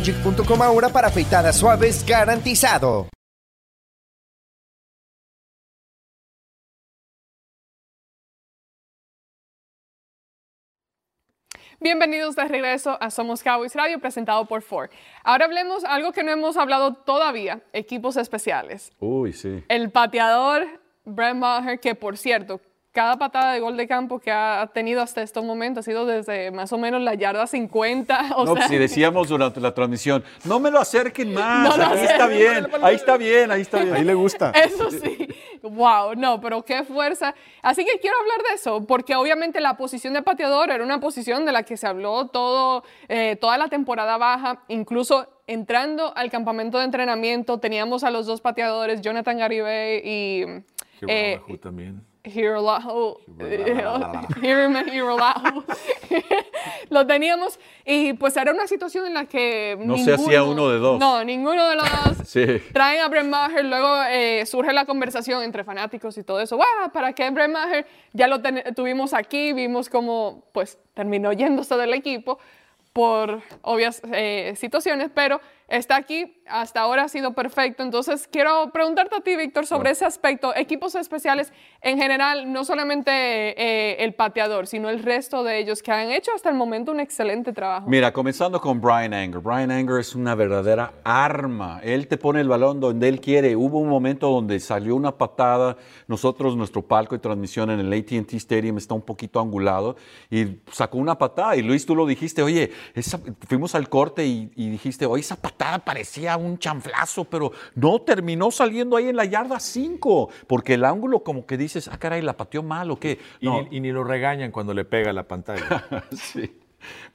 shavelogic.com ahora para afeitadas suaves garantizado. Bienvenidos de regreso a Somos Cowboys Radio, presentado por Ford. Ahora hablemos algo que no hemos hablado todavía, equipos especiales. Uy, sí. El pateador Brett Maher, que por cierto, cada patada de gol de campo que ha tenido hasta estos momentos ha sido desde más o menos la yarda 50. O no, sea, si decíamos durante la transmisión, no me lo acerquen más, No lo ahí está acerquen, bien, ahí está bien, ahí está bien. Ahí le gusta. Eso sí, wow, no, pero qué fuerza. Así que quiero hablar de eso, porque obviamente la posición de pateador era una posición de la que se habló todo, eh, toda la temporada baja, incluso entrando al campamento de entrenamiento, teníamos a los dos pateadores, Jonathan Garibay y... eh, Bajo también. Hirolaho, Hirolaho. Lo teníamos y pues era una situación en la que No se hacía uno de dos. No, ninguno de los dos. Sí. Traen a Brent Maher, luego eh, surge la conversación entre fanáticos y todo eso. "Guau, ¿Para qué Brent Maher? Ya lo tuvimos aquí, vimos cómo pues terminó yéndose del equipo por obvias eh, situaciones, pero está aquí, hasta ahora ha sido perfecto. Entonces, quiero preguntarte a ti, Víctor, sobre ese aspecto. Equipos especiales en general, no solamente eh, el pateador, sino el resto de ellos que han hecho hasta el momento un excelente trabajo. Mira, comenzando con Brian Anger. Brian Anger es una verdadera arma. Él te pone el balón donde él quiere. Hubo un momento donde salió una patada. Nosotros, nuestro palco de transmisión en el ATT Stadium está un poquito angulado y sacó una patada. Y Luis, tú lo dijiste, oye, esa- fuimos al corte y, y dijiste, oye, esa patada parecía un chanflazo, pero no terminó saliendo ahí en la yarda 5, porque el ángulo como que dices, ah, caray, la pateó mal o qué. Y, No, ni, y ni lo regañan cuando le pega la pantalla. Sí.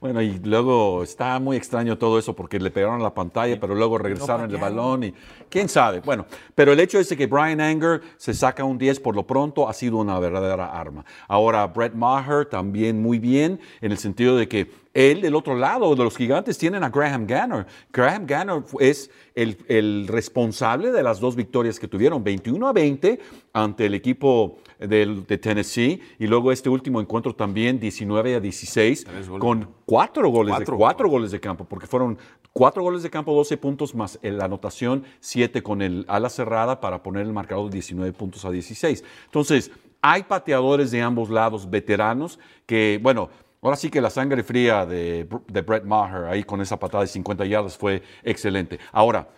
Bueno, y luego está muy extraño todo eso porque le pegaron la pantalla, pero luego regresaron el balón y quién sabe. Bueno, pero el hecho es de que Brian Anger se saca un 10 por lo pronto ha sido una verdadera arma. Ahora, Brett Maher también muy bien en el sentido de que él del otro lado de los gigantes tienen a Graham Ganner. Graham Ganner es el, el responsable de las dos victorias que tuvieron, 21 a 20 ante el equipo del- de Tennessee y luego este último encuentro también 19 a 16 con cuatro goles, Cuatro. de, cuatro goles de campo, porque fueron cuatro goles de campo, 12 puntos más la anotación, 7 con el ala cerrada para poner el marcador de 19 puntos a 16. Entonces, hay pateadores de ambos lados, veteranos, que, bueno, ahora sí que la sangre fría de, de Brett Maher ahí con esa patada de 50 yardas fue excelente. Ahora,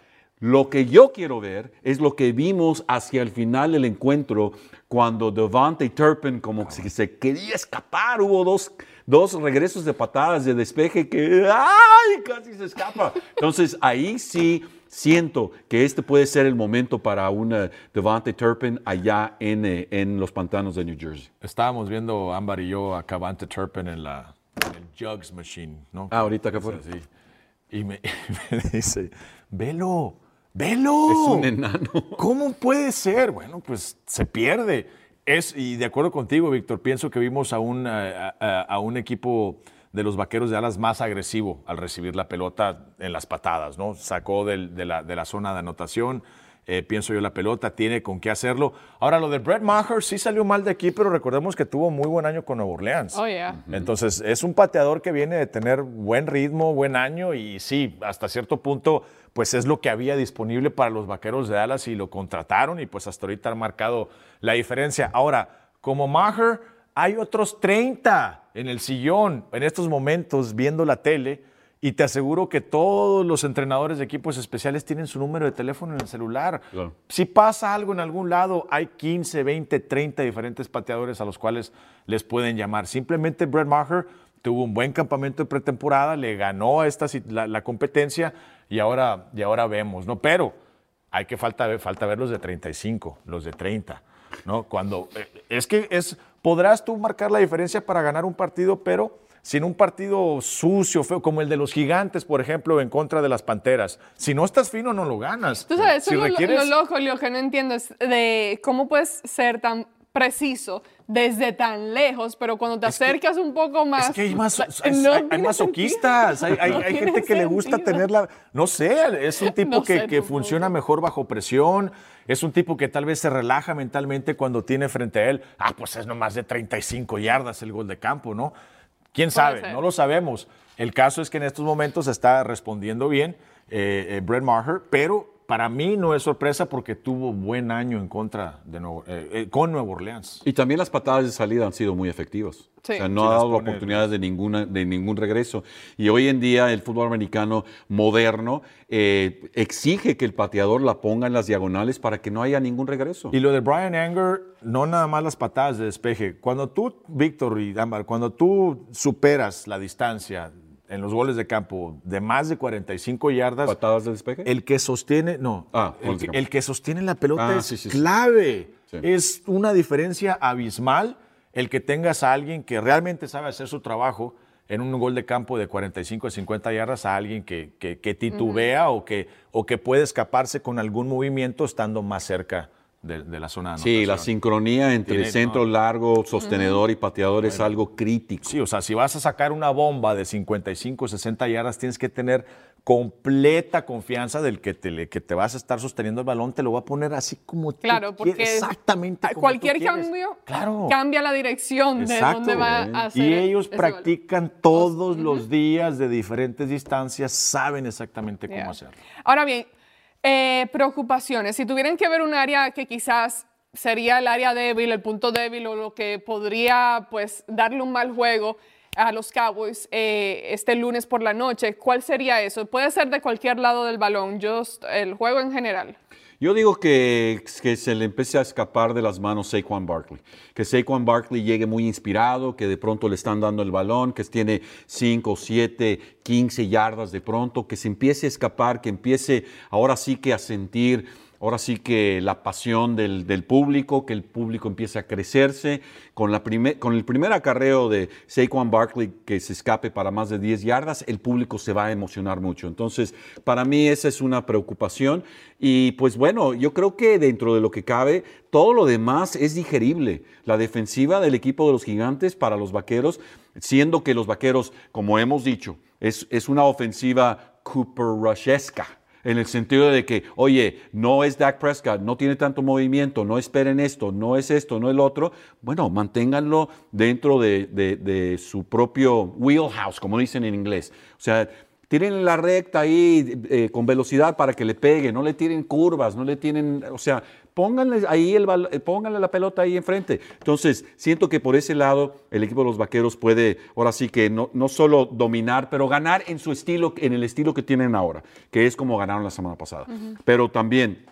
lo que yo quiero ver es lo que vimos hacia el final del encuentro cuando Devante Turpin como que se quería escapar. Hubo dos, dos regresos de patadas de despeje que ¡ay! casi se escapa. Entonces ahí sí siento que este puede ser el momento para una Devante Turpin allá en, eh, en los pantanos de New Jersey. Estábamos viendo Ámbar y yo a Cavante Turpin en, la, en el Jugs Machine, ¿no? Ah, ahorita que fue. Sí. Y me, dice, velo, velo. Es un enano. ¿Cómo puede ser? Bueno, pues se pierde. Es, y de acuerdo contigo, Víctor, pienso que vimos a un, a, a- a un equipo de los vaqueros de alas más agresivo al recibir la pelota en las patadas, ¿no? Sacó del- de, la, de la zona de anotación, eh, pienso yo, la pelota, tiene con qué hacerlo. Ahora, lo de Brett Maher sí salió mal de aquí, pero recordemos que tuvo muy buen año con Nueva Orleans. Oh, yeah. Entonces, es un pateador que viene de tener buen ritmo, buen año y sí, hasta cierto punto, pues es lo que había disponible para los vaqueros de Dallas y lo contrataron y pues hasta ahorita han marcado la diferencia. Ahora, como Maher, hay otros 30 en el sillón en estos momentos viendo la tele. Y te aseguro que todos los entrenadores de equipos especiales tienen su número de teléfono en el celular. Claro. Si pasa algo en algún lado, hay 15, 20, 30 diferentes pateadores a los cuales les pueden llamar. Simplemente Brett Maher tuvo un buen campamento de pretemporada, le ganó a esta, la, la competencia y ahora, y ahora vemos, ¿no? Pero hay que falta, falta ver los de 35, los de 30, ¿no? Cuando, eh, es que es, podrás tú marcar la diferencia para ganar un partido, pero sin un partido sucio, feo, como el de los gigantes, por ejemplo, en contra de las panteras. Si no estás fino, no lo ganas. Tú sabes, eso si es lo- requieres- lo, loco, que no entiendo es de cómo puedes ser tan preciso desde tan lejos, pero cuando te acercas un poco más... Es que hay, más, o hay- no hay- masoquistas, hay, No gente que le gusta sentido. tenerla, no sé, es un tipo No que, sé que tampoco. funciona mejor bajo presión, es un tipo que tal vez se relaja mentalmente cuando tiene frente a él, ah, pues es nomás de 35 yardas el gol de campo, ¿no? ¿Quién sabe? No lo sabemos. El caso es que en estos momentos está respondiendo bien eh, eh, Brett Maher, pero para mí no es sorpresa porque tuvo buen año en contra de Nuevo, eh, eh, con Nuevo Orleans. Y también las patadas de salida han sido muy efectivas. Sí. O sea, no Sí, ha dado oportunidades de, ninguna, de ningún regreso. Y hoy en día el fútbol americano moderno eh, exige que el pateador la ponga en las diagonales para que no haya ningún regreso. Y lo de Brian Anger, no nada más las patadas de despeje. Cuando tú, Víctor y Ámbar, cuando tú superas la distancia en los goles de campo de más de 45 yardas, ¿Patadas de despeje? el que sostiene, no, Ah, el, que, el que sostiene la pelota Ah, es sí, sí, clave. Sí. Es una diferencia abismal el que tengas a alguien que realmente sabe hacer su trabajo en un gol de campo de 45 a 50 yardas a alguien que, que- que titubea o, que, o que puede escaparse con algún movimiento estando más cerca de, de la zona de Sí, la anotación. sincronía entre Tiene- centro no. largo, sostenedor y pateador es algo crítico. Sí, o sea, si vas a sacar una bomba de 55, 60 yardas, tienes que tener completa confianza del que te, le- que te vas a estar sosteniendo el balón, te lo va a poner así como tú Claro, porque quieres, exactamente como cualquier tú cambio Claro. cambia la dirección de Exacto. dónde va a hacer Y ellos ese balón. practican todos los días de diferentes distancias, saben exactamente cómo Yeah. hacerlo. Ahora bien, eh, preocupaciones. Si tuvieran que ver un área que quizás sería el área débil, el punto débil o lo que podría pues darle un mal juego a los Cowboys eh, este lunes por la noche, ¿cuál sería eso? Puede ser de cualquier lado del balón, just el juego en general. Yo digo que, se le empiece a escapar de las manos Saquon Barkley. Que Saquon Barkley llegue muy inspirado, que de pronto le están dando el balón, que tiene 5, 7, 15 yardas de pronto, que se empiece a escapar, que empiece ahora sí que a sentir ahora sí que la pasión del, público, que el público empiece a crecerse. Con el primer acarreo de Saquon Barkley que se escape para más de 10 yardas, el público se va a emocionar mucho. Entonces, para mí esa es una preocupación. Y pues bueno, yo creo que dentro de lo que cabe, todo lo demás es digerible. La defensiva del equipo de los gigantes para los vaqueros, siendo que los vaqueros, como hemos dicho, es, es una ofensiva Cooper Rushesca en el sentido de que, oye, no es Dak Prescott, no tiene tanto movimiento, no esperen esto, no es esto, no el otro, bueno, manténganlo dentro de, de- de su propio wheelhouse, como dicen en inglés. O sea, tiren la recta ahí eh, con velocidad para que le pegue, no le tiren curvas, no le tienen, o sea, pónganle ahí el eh, pónganle la pelota ahí enfrente. Entonces, siento que por ese lado el equipo de los vaqueros puede ahora sí que no, no solo dominar, pero ganar en su estilo, en el estilo que tienen ahora, que es como ganaron la semana pasada. Pero también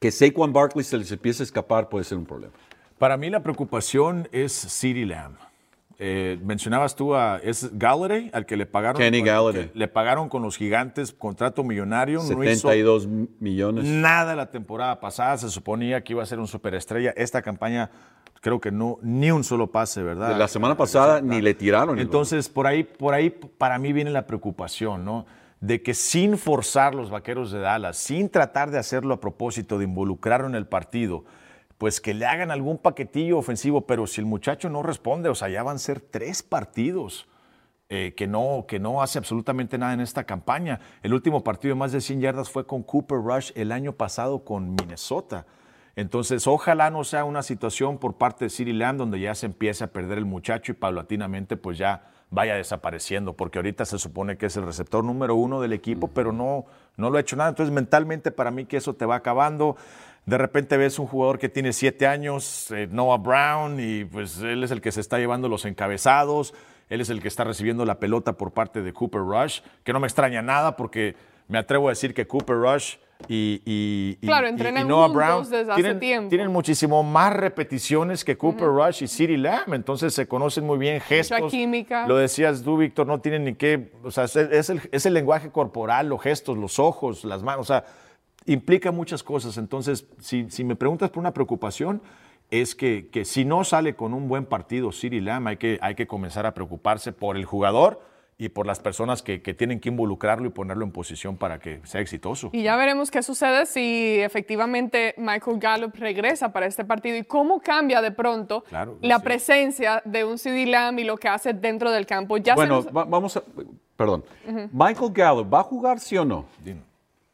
que Saquon Barkley se les empiece a escapar puede ser un problema. Para mí la preocupación es CeeDee Lamb. Eh, mencionabas tú a es Galladay, al que le pagaron Kenny con- Galladay. le pagaron con los gigantes contrato millonario, no hizo 72 millones. nada la temporada pasada, se suponía que iba a ser un superestrella. Esta campaña creo que no ni un solo pase, ¿verdad? La semana pasada ni le tiraron. Entonces, por ahí, por ahí para mí viene la preocupación, ¿no? De que sin forzar los vaqueros de Dallas, sin tratar de hacerlo a propósito, de involucrarlo en el partido, pues que le hagan algún paquetillo ofensivo, pero si el muchacho no responde, o sea, ya van a ser tres partidos. eh, que, no, que no hace absolutamente nada en esta campaña. El último partido de más de 100 yardas fue con Cooper Rush el año pasado con Minnesota. Entonces, ojalá no sea una situación por parte de CeeDee Lamb donde ya se empiece a perder el muchacho y paulatinamente pues ya vaya desapareciendo, porque ahorita se supone que es el receptor número uno del equipo, pero no, no lo ha hecho nada. Entonces, mentalmente para mí que eso te va acabando. De repente ves un jugador que tiene siete años, eh, Noah Brown, y pues él es el que se está llevando los encabezados, él es el que está recibiendo la pelota por parte de Cooper Rush, que no me extraña nada porque me atrevo a decir que Cooper Rush y, y- y- Claro, y- y entrenan Noah Brown desde hace tienen, tiempo. tienen muchísimo más repeticiones que Cooper Rush y CeeDee Lamb, entonces se conocen muy bien gestos. química. Lo decías tú, Víctor, no tienen ni qué, o sea, es, es el, es el lenguaje corporal, los gestos, los ojos, las manos, o sea, implica muchas cosas. Entonces, si, si me preguntas por una preocupación, es que, que si no sale con un buen partido CeeDee Lamb, hay que, hay que comenzar a preocuparse por el jugador y por las personas que, que tienen que involucrarlo y ponerlo en posición para que sea exitoso. Y ya veremos qué sucede si efectivamente Michael Gallup regresa para este partido y cómo cambia de pronto Claro, la sí. presencia de un CD Lamb y lo que hace dentro del campo. Ya se bueno, nos- va- vamos a. Perdón. Michael Gallup, ¿va a jugar sí o no?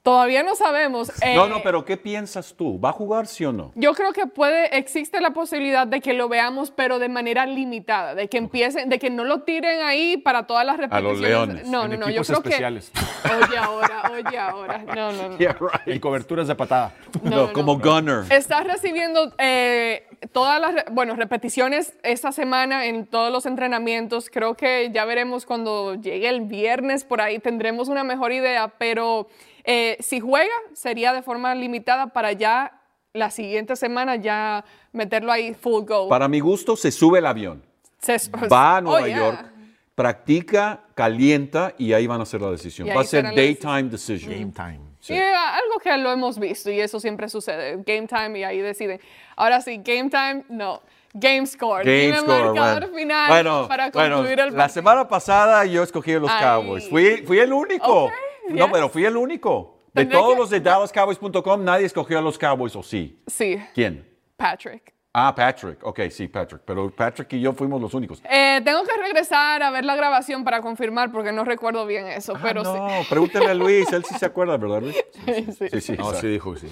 Todavía no sabemos. No, eh, no, pero ¿qué piensas tú? ¿Va a jugar sí o no? Yo creo que puede, existe la posibilidad de que lo veamos, pero de manera limitada, de que empiecen, de que no lo tiren ahí para todas las A repeticiones. los Leones. No, En no, no, yo creo especiales. que. Oye, ahora, oye, ahora. No, no, no. Yeah, right. En coberturas de patada. No, No, no, como no. gunner. Estás recibiendo eh, todas las bueno, repeticiones esta semana en todos los entrenamientos. Creo que ya veremos cuando llegue el viernes, por ahí tendremos una mejor idea, pero eh, si juega sería de forma limitada para ya la siguiente semana ya meterlo ahí full go. Para mi gusto, se sube el avión. Se- Va a Nueva Oh, yeah. York, practica, calienta y ahí van a hacer la decisión. Va a ser la daytime decision. Game time. Sí, algo que lo hemos visto y eso siempre sucede. Game time y ahí deciden. Ahora sí, game time, no. Game score. Game Dime score, marcador bueno. final Bueno, para bueno, concluir el la partido. semana pasada yo escogí a los Ay. Cowboys. Fui, fui el único. Ok, No, pero fui el único. De todos que- los de DallasCowboys.com, nadie escogió a los Cowboys, ¿o sí? Sí, ¿Quién? Patrick. Ah, Patrick. Ok, sí, Patrick. Pero Patrick y yo fuimos los únicos. Eh, tengo que regresar a ver la grabación para confirmar porque no recuerdo bien eso, pero Ah, no, pregúntale a Luis. Él sí se acuerda, ¿verdad, Luis? sí. sí, Sí, sí. No, sí dijo sí.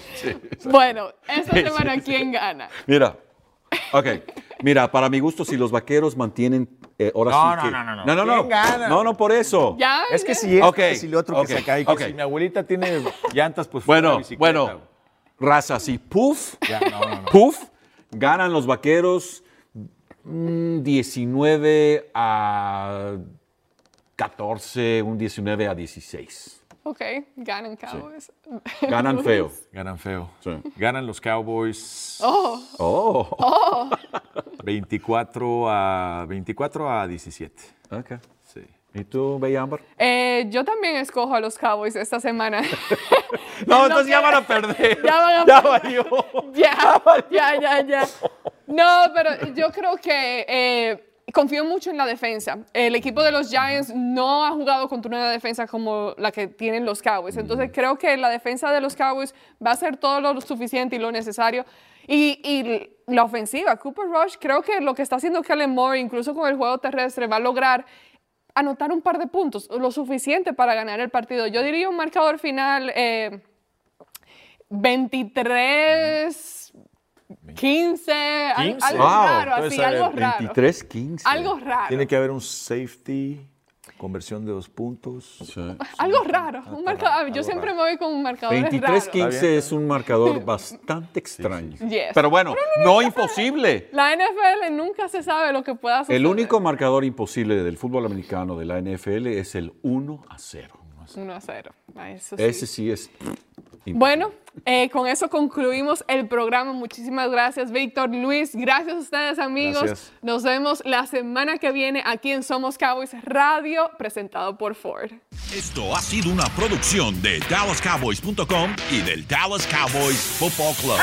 Bueno, esta semana, ¿quién gana? Mira, ok. Mira, para mi gusto, si los vaqueros mantienen. Eh, ahora No, sí no, que- no, no, no. No, no, no. No, no, por eso. Ya, Es que ya. si que si el otro que se cae, que si mi abuelita tiene llantas, pues Bueno, bueno. Raza, si puff, Ya, no, no, no. puff, ganan los vaqueros mm, 19 a 14, un 19 a 16. Ok, ganan Cowboys. Ganan feo. Ganan feo. Sí. Ganan los Cowboys Oh, Oh. 24 a 24 a 17. Ok. Sí. ¿Y tú, Beyambar? eh, yo también escojo a los Cowboys esta semana. No, No entonces ya van a perder. Ya van a Ya perder. valió. ya, ya, ya, ya. No, pero yo creo que eh, confío mucho en la defensa. El equipo de los Giants no ha jugado contra una defensa como la que tienen los Cowboys. Entonces creo que la defensa de los Cowboys va a hacer todo lo suficiente y lo necesario. Y, y la ofensiva, Cooper Rush, creo que lo que está haciendo Kellen Moore, incluso con el juego terrestre, va a lograr anotar un par de puntos, lo suficiente para ganar el partido. Yo diría un marcador final eh, 23, 15, al- 15. algo Wow, raro, así, algo raro. 23, 15. Algo raro. Tiene que haber un safety, conversión de dos puntos. Algo raro. Un marcador, yo siempre me voy con un marcador 23, raro. 15 es un marcador bastante extraño. Yes. Pero bueno, no imposible. La NFL nunca se sabe lo que pueda suceder. El único marcador imposible del fútbol americano de la NFL es el 1 a 0. 1 a 0. Ah, eso sí. Ese sí es. imposible. Bueno, eh, con eso concluimos el programa. Muchísimas gracias, Víctor, Luis. Gracias a ustedes, amigos. Gracias. Nos vemos la semana que viene aquí en Somos Cowboys Radio, presentado por Ford. Esto ha sido una producción de DallasCowboys.com y del Dallas Cowboys Football Club.